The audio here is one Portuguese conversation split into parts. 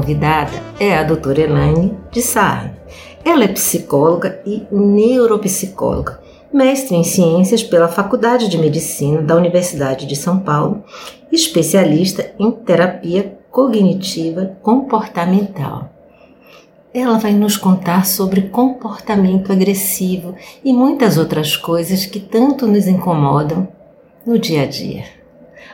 Convidada é a doutora Elaine de Sarri. Ela é psicóloga e neuropsicóloga, mestre em ciências pela Faculdade de Medicina da Universidade de São Paulo, especialista em terapia cognitiva comportamental. Ela vai nos contar sobre comportamento agressivo e muitas outras coisas que tanto nos incomodam no dia a dia.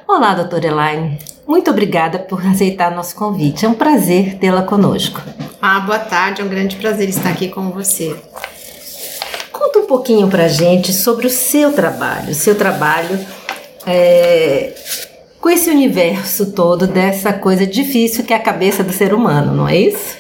Olá, doutora Elaine. Muito obrigada por aceitar nosso convite. É um prazer tê-la conosco. Ah, boa tarde. É um grande prazer estar aqui com você. Conta um pouquinho pra gente sobre o seu trabalho, o seu trabalho é, com esse universo todo dessa coisa difícil que é a cabeça do ser humano, não é isso?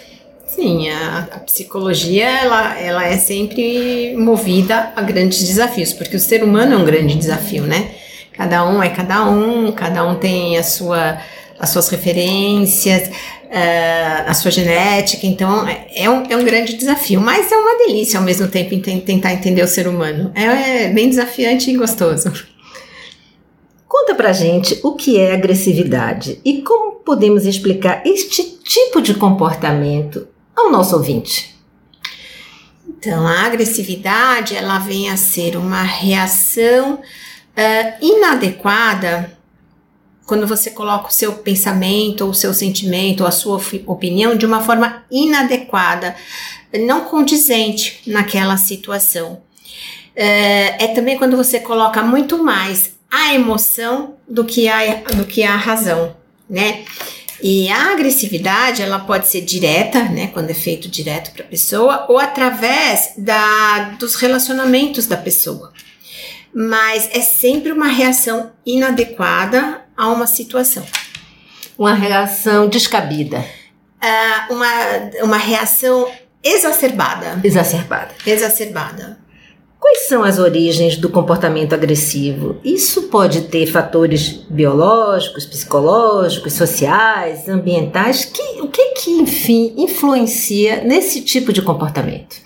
Sim, a, a, psicologia ela, ela é sempre movida a grandes desafios, porque o ser humano é um grande desafio, né? Cada um é cada um, cada um tem a sua, as suas referências, uh, a sua genética, então é um, é um grande desafio, mas é uma delícia ao mesmo tempo tentar entender o ser humano. É, é bem desafiante e gostoso. Conta pra gente o que é agressividade e como podemos explicar este tipo de comportamento ao nosso ouvinte. Então, a agressividade ela vem a ser uma reação uh, inadequada quando você coloca o seu pensamento, ou o seu sentimento, ou a sua opinião de uma forma inadequada, não condizente naquela situação. Uh, é também quando você coloca muito mais a emoção do que a, do que a razão, né? E a agressividade, ela pode ser direta, né, quando é feito direto para a pessoa, ou através da, dos relacionamentos da pessoa mas é sempre uma reação inadequada a uma situação. Uma reação descabida. Uh, uma, uma reação exacerbada. Exacerbada. Exacerbada. Quais são as origens do comportamento agressivo? Isso pode ter fatores biológicos, psicológicos, sociais, ambientais. Que, o que que, enfim, influencia nesse tipo de comportamento?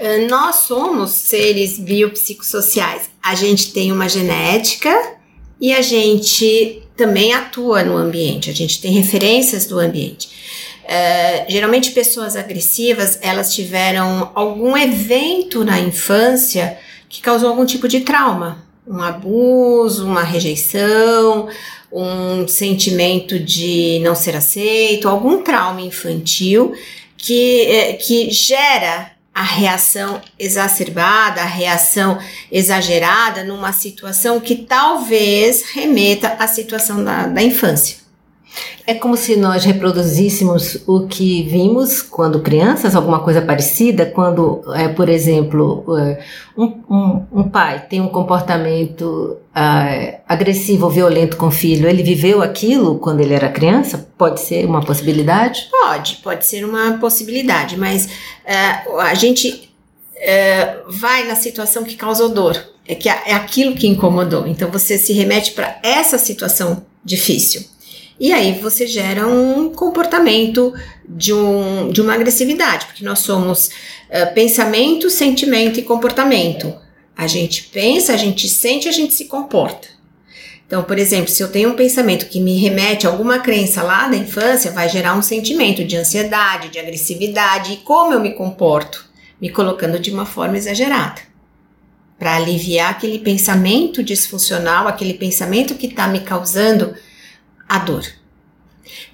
Ah, nós somos seres biopsicossociais. A gente tem uma genética e a gente também atua no ambiente, a gente tem referências do ambiente. Uh, geralmente pessoas agressivas elas tiveram algum evento na infância que causou algum tipo de trauma, um abuso, uma rejeição, um sentimento de não ser aceito, algum trauma infantil que, eh, que gera a reação exacerbada, a reação exagerada numa situação que talvez remeta à situação da, da infância. É como se nós reproduzíssemos o que vimos quando crianças, alguma coisa parecida, quando, é, por exemplo, é, um, um, um pai tem um comportamento é, agressivo ou violento com o filho, ele viveu aquilo quando ele era criança? Pode ser uma possibilidade? Pode, pode ser uma possibilidade, mas é, a gente vai na situação que causou dor, é, que é aquilo que incomodou, então você se remete para essa situação difícil. E aí você gera um comportamento de, um, de uma agressividade, porque nós somos uh, pensamento, sentimento e comportamento. A gente pensa, a gente sente, a gente se comporta. Então, por exemplo, se eu tenho um pensamento que me remete a alguma crença lá da infância, vai gerar um sentimento de ansiedade, de agressividade e como eu me comporto, me colocando de uma forma exagerada. Para aliviar aquele pensamento disfuncional, aquele pensamento que está me causando a dor.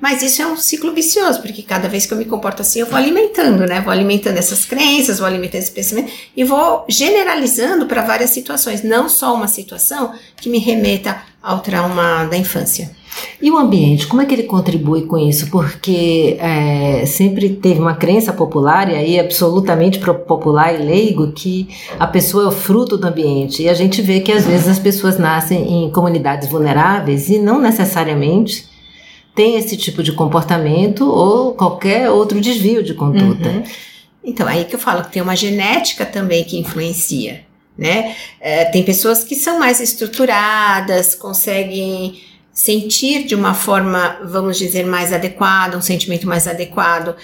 Mas isso é um ciclo vicioso, porque cada vez que eu me comporto assim, eu vou alimentando, né? Vou alimentando essas crenças, vou alimentando esse pensamento e vou generalizando para várias situações, não só uma situação que me remeta ao trauma da infância. E o ambiente, como é que ele contribui com isso? Porque é, sempre teve uma crença popular, e aí absolutamente popular e leigo, que a pessoa é o fruto do ambiente. E a gente vê que às vezes as pessoas nascem em comunidades vulneráveis e não necessariamente têm esse tipo de comportamento ou qualquer outro desvio de conduta. Uhum. Então, aí que eu falo que tem uma genética também que influencia, né? É, tem pessoas que são mais estruturadas, conseguem sentir de uma forma, vamos dizer, mais adequada, um sentimento mais adequado.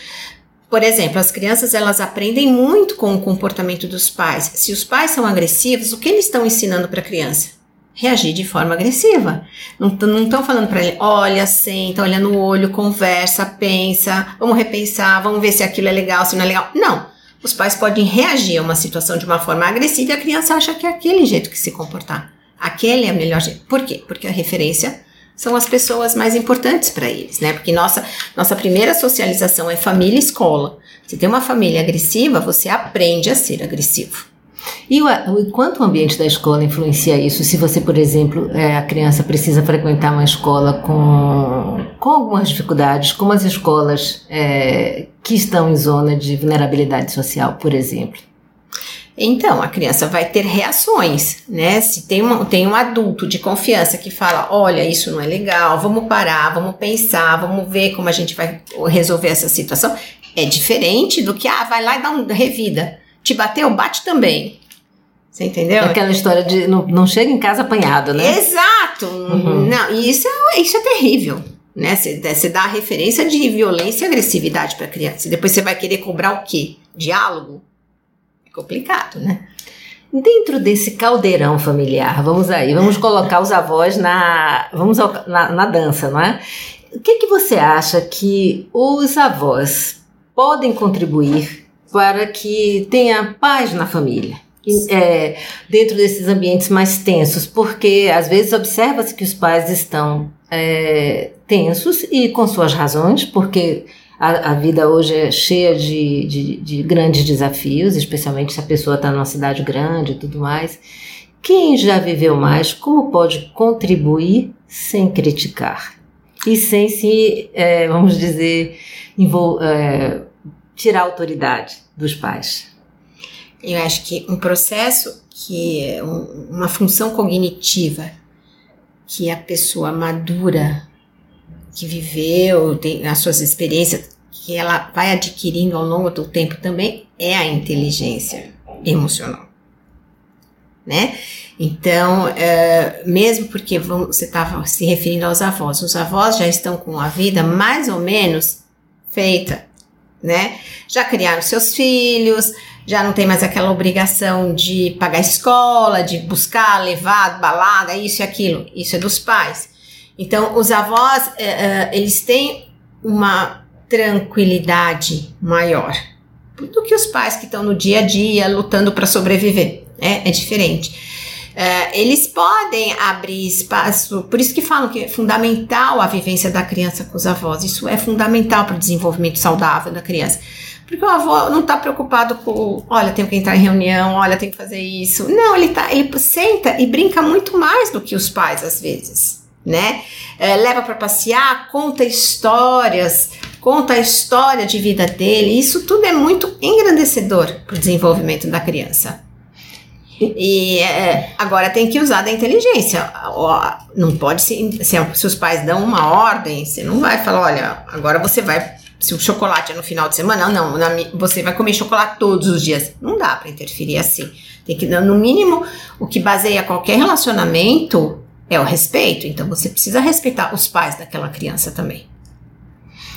Por exemplo, as crianças elas aprendem muito com o comportamento dos pais. Se os pais são agressivos, o que eles estão ensinando para a criança? Reagir de forma agressiva. Não estão falando para ele, olha, senta, olha no olho, conversa, pensa, vamos repensar, vamos ver se aquilo é legal, se não é legal. Não. Os pais podem reagir a uma situação de uma forma agressiva e a criança acha que é aquele jeito que se comportar. Aquele é o melhor jeito. Por quê? Porque a referência são as pessoas mais importantes para eles, né? Porque nossa, nossa primeira socialização é família e escola. Se tem uma família agressiva, você aprende a ser agressivo. E o, quanto o ambiente da escola influencia isso? Se você, por exemplo, é, a criança precisa frequentar uma escola com, com algumas dificuldades, como as escolas é, que estão em zona de vulnerabilidade social, por exemplo. Então, a criança vai ter reações, né? Se tem, uma, tem um adulto de confiança que fala: olha, isso não é legal, vamos parar, vamos pensar, vamos ver como a gente vai resolver essa situação, é diferente do que, ah, vai lá e dá um revida. Te bateu, bate também. Você entendeu? Aquela história de não, não chega em casa apanhado, né? Exato! Uhum. Não, e isso é, isso é terrível. Né? Você dá a referência de violência e agressividade para a criança. E depois você vai querer cobrar o quê? Diálogo? complicado, né? Dentro desse caldeirão familiar, vamos aí, vamos colocar os avós na, vamos ao, na, na dança, não é? O que, que você acha que os avós podem contribuir para que tenha paz na família? É, dentro desses ambientes mais tensos, porque às vezes observa-se que os pais estão é, tensos e com suas razões, porque a, a vida hoje é cheia de, de, de grandes desafios, especialmente se a pessoa está numa cidade grande e tudo mais. Quem já viveu mais, como pode contribuir sem criticar? E sem se, é, vamos dizer, é, tirar autoridade dos pais? Eu acho que um processo que é uma função cognitiva que a pessoa madura, que viveu, tem as suas experiências, que ela vai adquirindo ao longo do tempo também é a inteligência emocional, né? Então, é, mesmo porque você estava se referindo aos avós, os avós já estão com a vida mais ou menos feita, né? Já criaram seus filhos, já não tem mais aquela obrigação de pagar escola, de buscar, levar, balada, isso e aquilo. Isso é dos pais. Então, os avós, é, é, eles têm uma tranquilidade maior do que os pais que estão no dia a dia lutando para sobreviver. É, é diferente. É, eles podem abrir espaço, por isso que falam que é fundamental a vivência da criança com os avós. Isso é fundamental para o desenvolvimento saudável da criança. Porque o avô não está preocupado com, olha, tenho que entrar em reunião, olha, tenho que fazer isso. Não, ele tá, ele senta e brinca muito mais do que os pais às vezes, né? É, leva para passear, conta histórias, conta a história de vida dele. Isso tudo é muito engrandecedor para o desenvolvimento da criança. E é, agora tem que usar da inteligência. Não pode se, se, os pais dão uma ordem, você não vai falar, olha, agora você vai. Se o chocolate é no final de semana, não, na, você vai comer chocolate todos os dias. Não dá para interferir assim. Tem que no mínimo, o que baseia qualquer relacionamento é o respeito. Então você precisa respeitar os pais daquela criança também.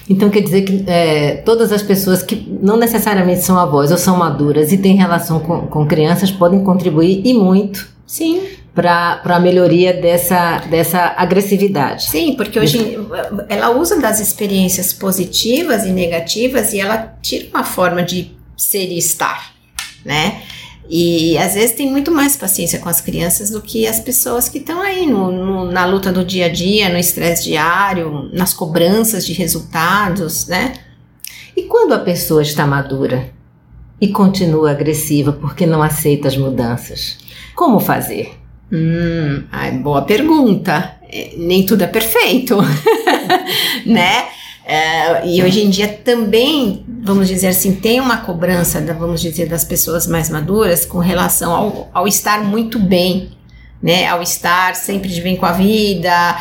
Então quer dizer que é, todas as pessoas que não necessariamente são avós ou são maduras e têm relação com, com crianças podem contribuir e muito. Sim. Para a melhoria dessa, dessa agressividade. Sim, porque hoje ela usa das experiências positivas e negativas e ela tira uma forma de ser e estar, né? E às vezes tem muito mais paciência com as crianças do que as pessoas que estão aí no, no, na luta do dia a dia, no estresse diário, nas cobranças de resultados, né? E quando a pessoa está madura e continua agressiva porque não aceita as mudanças, como fazer? Hum, boa pergunta. É, nem tudo é perfeito, né? É, e hoje em dia também, vamos dizer assim, tem uma cobrança, da, vamos dizer, das pessoas mais maduras com relação ao, ao estar muito bem, né? Ao estar sempre de bem com a vida,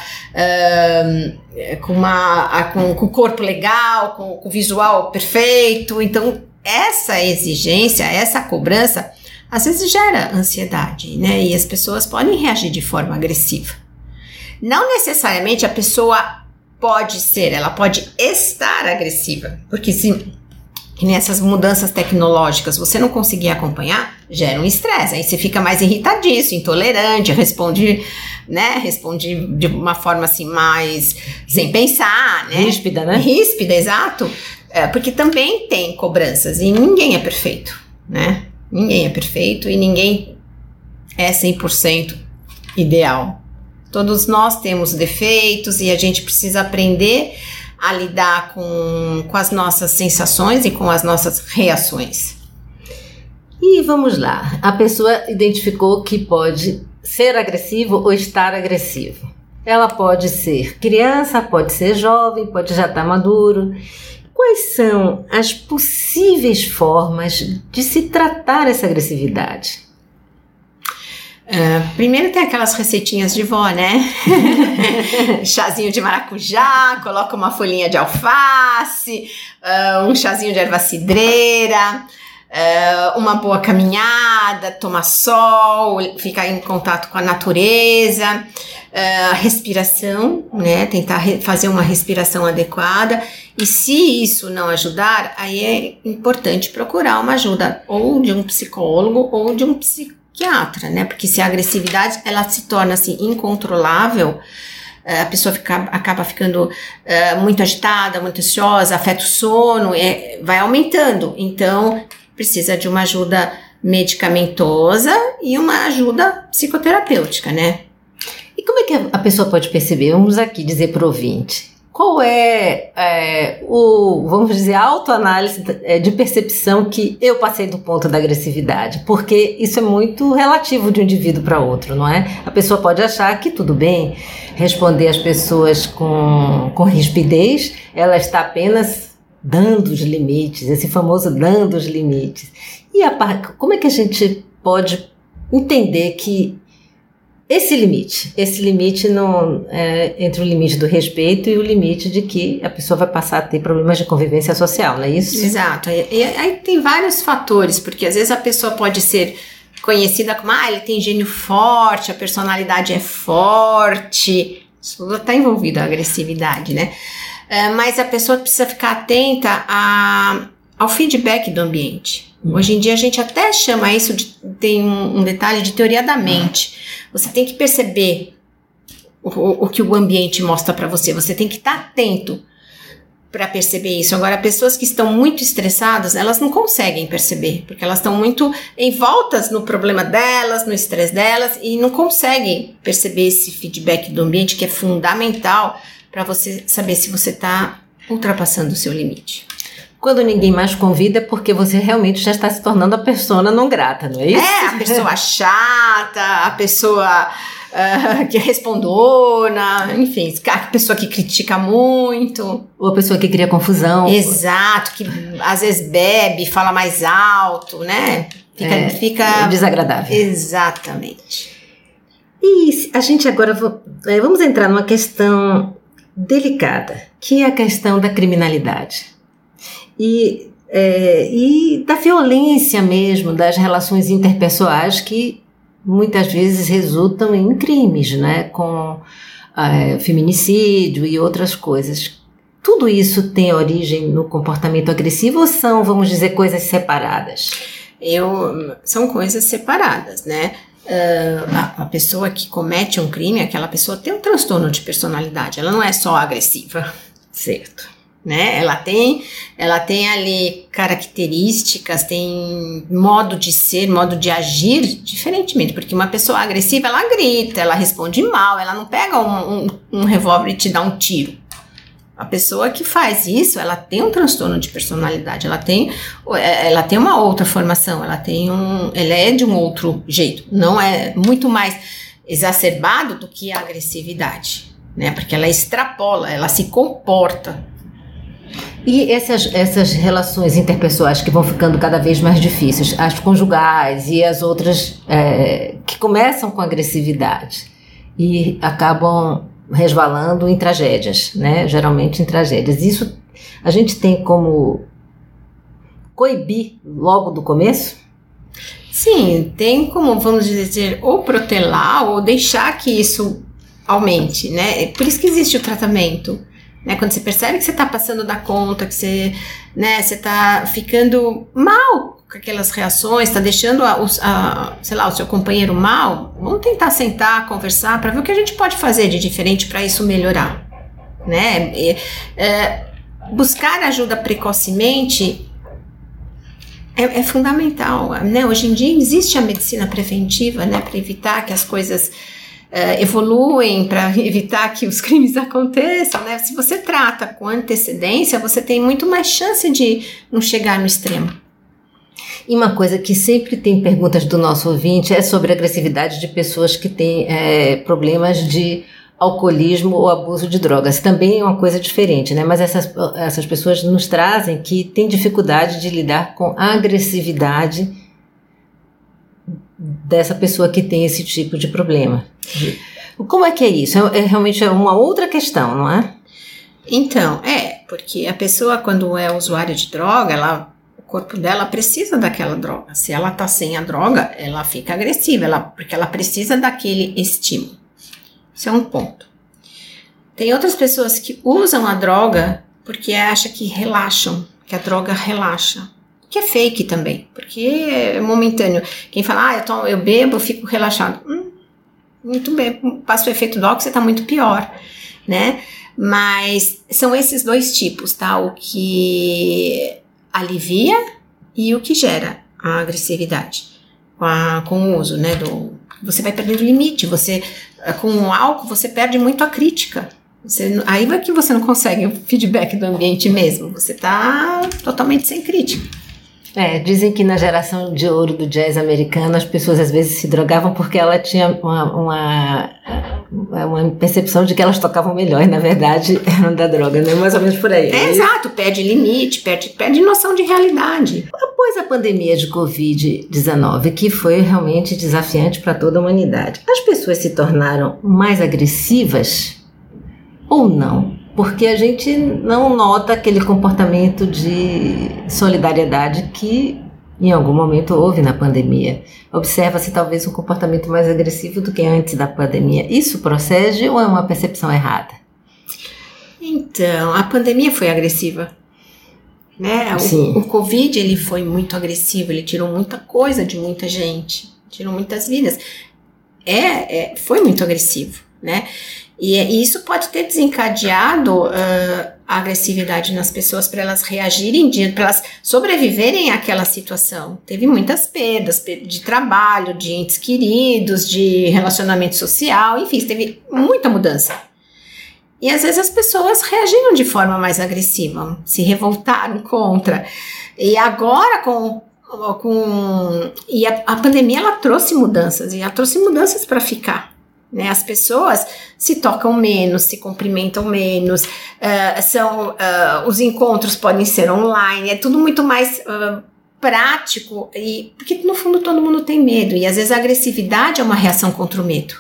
com, uma, com, com o corpo legal, com, com o visual perfeito. Então, essa exigência, essa cobrança, às vezes gera ansiedade, né? E as pessoas podem reagir de forma agressiva. Não necessariamente a pessoa pode ser, ela pode estar agressiva, porque se nessas mudanças tecnológicas você não conseguir acompanhar, gera um estresse. Aí você fica mais irritadíssimo, intolerante, responde, né? Responde de uma forma assim mais sem pensar, né? Ríspida, né? Ríspida, exato. É, porque também tem cobranças e ninguém é perfeito, né? Ninguém é perfeito e ninguém é 100% ideal. Todos nós temos defeitos e a gente precisa aprender a lidar com, com as nossas sensações e com as nossas reações. E vamos lá, a pessoa identificou que pode ser agressivo ou estar agressivo. Ela pode ser criança, pode ser jovem, pode já estar maduro. Quais são as possíveis formas de se tratar essa agressividade? Uh, primeiro tem aquelas receitinhas de vó, né? chazinho de maracujá, coloca uma folhinha de alface, uh, um chazinho de erva cidreira, uh, uma boa caminhada, tomar sol, ficar em contato com a natureza, respiração, né? Tentar fazer uma respiração adequada. E se isso não ajudar, aí é importante procurar uma ajuda ou de um psicólogo ou de um psicólogo psiquiatra, né? Porque se a agressividade ela se torna assim incontrolável, eh, a pessoa fica, acaba ficando uh, muito agitada, muito ansiosa, afeta o sono, é, vai aumentando. Então, precisa de uma ajuda medicamentosa e uma ajuda psicoterapêutica, né? E como é que a pessoa pode perceber? Vamos aqui dizer para o ouvinte qual é, é, o, vamos dizer, a autoanálise é, de percepção que eu passei do ponto da agressividade? Porque isso é muito relativo de um indivíduo para outro, não é? A pessoa pode achar que tudo bem responder às pessoas com, com rispidez, ela está apenas dando os limites, esse famoso dando os limites. E a, como é que a gente pode entender que esse limite, esse limite não é entre o limite do respeito e o limite de que a pessoa vai passar a ter problemas de convivência social, não é isso? Exato. E, e aí tem vários fatores, porque às vezes a pessoa pode ser conhecida como, ah, ele tem gênio forte, a personalidade é forte, isso está envolvido a agressividade, né? É, mas a pessoa precisa ficar atenta a, ao feedback do ambiente. Hum. Hoje em dia a gente até chama isso de tem um, um detalhe de teoria da mente. Você tem que perceber o, o que o ambiente mostra para você. Você tem que estar tá atento para perceber isso. Agora, pessoas que estão muito estressadas, elas não conseguem perceber, porque elas estão muito envoltas no problema delas, no estresse delas e não conseguem perceber esse feedback do ambiente que é fundamental para você saber se você está ultrapassando o seu limite. Quando ninguém mais convida é porque você realmente já está se tornando a persona não grata, não é isso? É, a pessoa chata, a pessoa uh, que é respondona, enfim, a pessoa que critica muito. Ou a pessoa que cria confusão. Exato, que às vezes bebe, fala mais alto, né? Fica, é, fica desagradável. Exatamente. E a gente agora é, vamos entrar numa questão delicada, que é a questão da criminalidade e, é, e da violência mesmo das relações interpessoais que muitas vezes resultam em crimes, né, com é, feminicídio e outras coisas. Tudo isso tem origem no comportamento agressivo ou são, vamos dizer, coisas separadas? Eu, são coisas separadas, né? Uh, a, a, pessoa que comete um crime, aquela pessoa tem um transtorno de personalidade, ela não é só agressiva. Certo. Né? Ela tem, ela tem ali características, tem modo de ser, modo de agir diferentemente, porque uma pessoa agressiva ela grita, ela responde mal, ela não pega um, um, um revólver e te dá um tiro. A pessoa que faz isso, ela tem um transtorno de personalidade, ela tem, é, ela tem uma outra formação, ela tem um, ela é de um outro jeito, não é muito mais exacerbado do que a agressividade, né? Porque ela extrapola, ela se comporta e essas, essas relações interpessoais que vão ficando cada vez mais difíceis, as conjugais e as outras é, que começam com agressividade e acabam resvalando em tragédias, né? Geralmente em tragédias. Isso a gente tem como coibir logo do começo? Sim, tem como, vamos dizer, ou protelar ou deixar que isso aumente, né? Por isso que existe o tratamento né? Quando você percebe que você está passando da conta, que você, né, está ficando mal com aquelas reações, está deixando a, a, sei lá, o seu companheiro mal, vamos tentar sentar, conversar para ver o que a gente pode fazer de diferente para isso melhorar, né? E, é, buscar ajuda precocemente é, é, fundamental, né? Hoje em dia existe a medicina preventiva, né, para evitar que as coisas uh, evoluem para evitar que os crimes aconteçam, né? Se você trata com antecedência, você tem muito mais chance de não chegar no extremo. E uma coisa que sempre tem perguntas do nosso ouvinte é sobre a agressividade de pessoas que têm é, problemas de alcoolismo ou abuso de drogas. Também é uma coisa diferente, né? Mas essas, essas pessoas nos trazem que têm dificuldade de lidar com a agressividade dessa pessoa que tem esse tipo de problema. Como é que é isso? É, é realmente uma outra questão, não é? Então, é, porque a pessoa, quando é usuária de droga, ela, o corpo dela precisa daquela droga. Se ela tá sem a droga, ela fica agressiva, ela, porque ela precisa daquele estímulo. Isso é um ponto. Tem outras pessoas que usam a droga porque acham que relaxam, que a droga relaxa que é fake também, porque é momentâneo. Quem fala, ah, eu, tomo, eu bebo, fico relaxado. Hum, muito bem, passa o efeito do álcool, você tá muito pior, né? Mas são esses dois tipos, tá? O que alivia e o que gera a agressividade com, a, com o uso, né? Do, você vai perdendo limite, você com o álcool você perde muito a crítica. Você, aí vai que você não consegue o feedback do ambiente mesmo. Você tá totalmente sem crítica. É, dizem que na geração de ouro do jazz americano as pessoas às vezes se drogavam porque ela tinha uma, uma, uma percepção de que elas tocavam melhor e na verdade eram da droga, né? Mais ou menos por aí. É, exato, perde limite, perde, perde noção de realidade. Após a pandemia de Covid-19, que foi realmente desafiante para toda a humanidade, as pessoas se tornaram mais agressivas ou não? Porque a gente não nota aquele comportamento de solidariedade que em algum momento houve na pandemia. Observa-se talvez um comportamento mais agressivo do que antes da pandemia. Isso procede ou é uma percepção errada? Então, a pandemia foi agressiva. Né? O, o Covid ele foi muito agressivo, ele tirou muita coisa de muita gente, tirou muitas vidas. É, é foi muito agressivo, né? E, e isso pode ter desencadeado uh, a agressividade nas pessoas para elas reagirem, para elas sobreviverem àquela situação. Teve muitas perdas de trabalho, de entes queridos, de relacionamento social, enfim, teve muita mudança. E às vezes as pessoas reagiram de forma mais agressiva, se revoltaram contra. E agora com com e a, a pandemia ela trouxe mudanças e ela trouxe mudanças para ficar né? As pessoas se tocam menos, se cumprimentam menos, uh, são uh, os encontros podem ser online, é tudo muito mais uh, prático e porque no fundo todo mundo tem medo e às vezes a agressividade é uma reação contra o medo.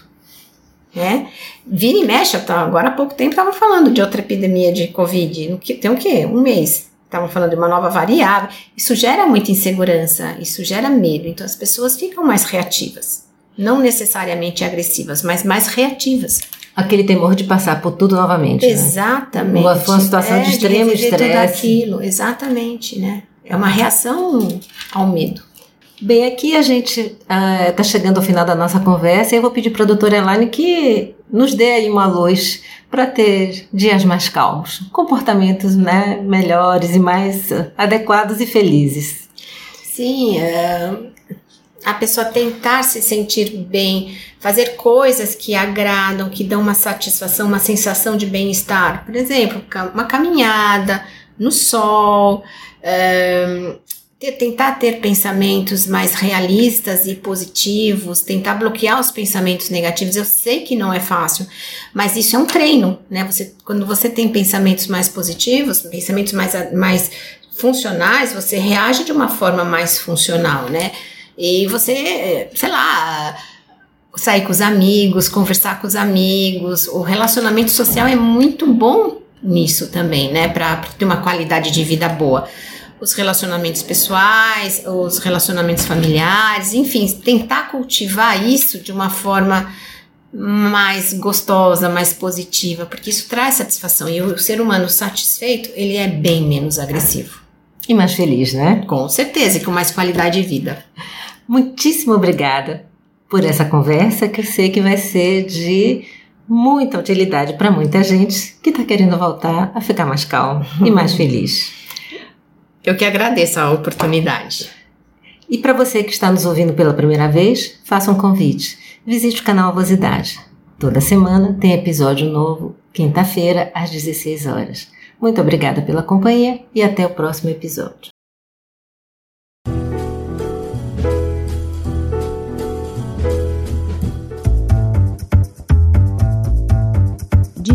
Né? Vira e mexe, agora há pouco tempo estava falando de outra epidemia de Covid, tem o quê? Um mês. Estavam falando de uma nova variável. Isso gera muita insegurança, isso gera medo, então as pessoas ficam mais reativas não necessariamente agressivas, mas mais reativas. Aquele temor de passar por tudo novamente. Né? Exatamente. Uma, uma situação é, de extremo de estresse. Tudo aquilo, exatamente, né? É uma reação ao medo. Bem, aqui a gente está ah, uh, chegando ao final da nossa conversa e eu vou pedir para a doutora Elaine que nos dê aí uma luz para ter dias mais calmos, comportamentos né, melhores e mais adequados e felizes. Sim, é, a pessoa tentar se sentir bem, fazer coisas que agradam, que dão uma satisfação, uma sensação de bem-estar. Por exemplo, uma caminhada no sol, é, tentar ter pensamentos mais realistas e positivos, tentar bloquear os pensamentos negativos. Eu sei que não é fácil, mas isso é um treino, né? Você, quando você tem pensamentos mais positivos, pensamentos mais, mais funcionais, você reage de uma forma mais funcional, né? E você, sei lá, sair com os amigos, conversar com os amigos, o relacionamento social é muito bom nisso também, né? Para ter uma qualidade de vida boa os relacionamentos pessoais, os relacionamentos familiares, enfim, tentar cultivar isso de uma forma mais gostosa, mais positiva, porque isso traz satisfação e o ser humano satisfeito, ele é bem menos agressivo. E mais feliz, né? Com certeza, e com mais qualidade de vida. Muitíssimo obrigada por essa conversa que eu sei que vai ser de muita utilidade para muita gente que está querendo voltar a ficar mais calmo e mais feliz. Eu que agradeço a oportunidade. E para você que está nos ouvindo pela primeira vez, faça um convite. Visite o canal Avosidade. Toda semana tem episódio novo, quinta-feira, às 16 horas. Muito obrigada pela companhia e até o próximo episódio.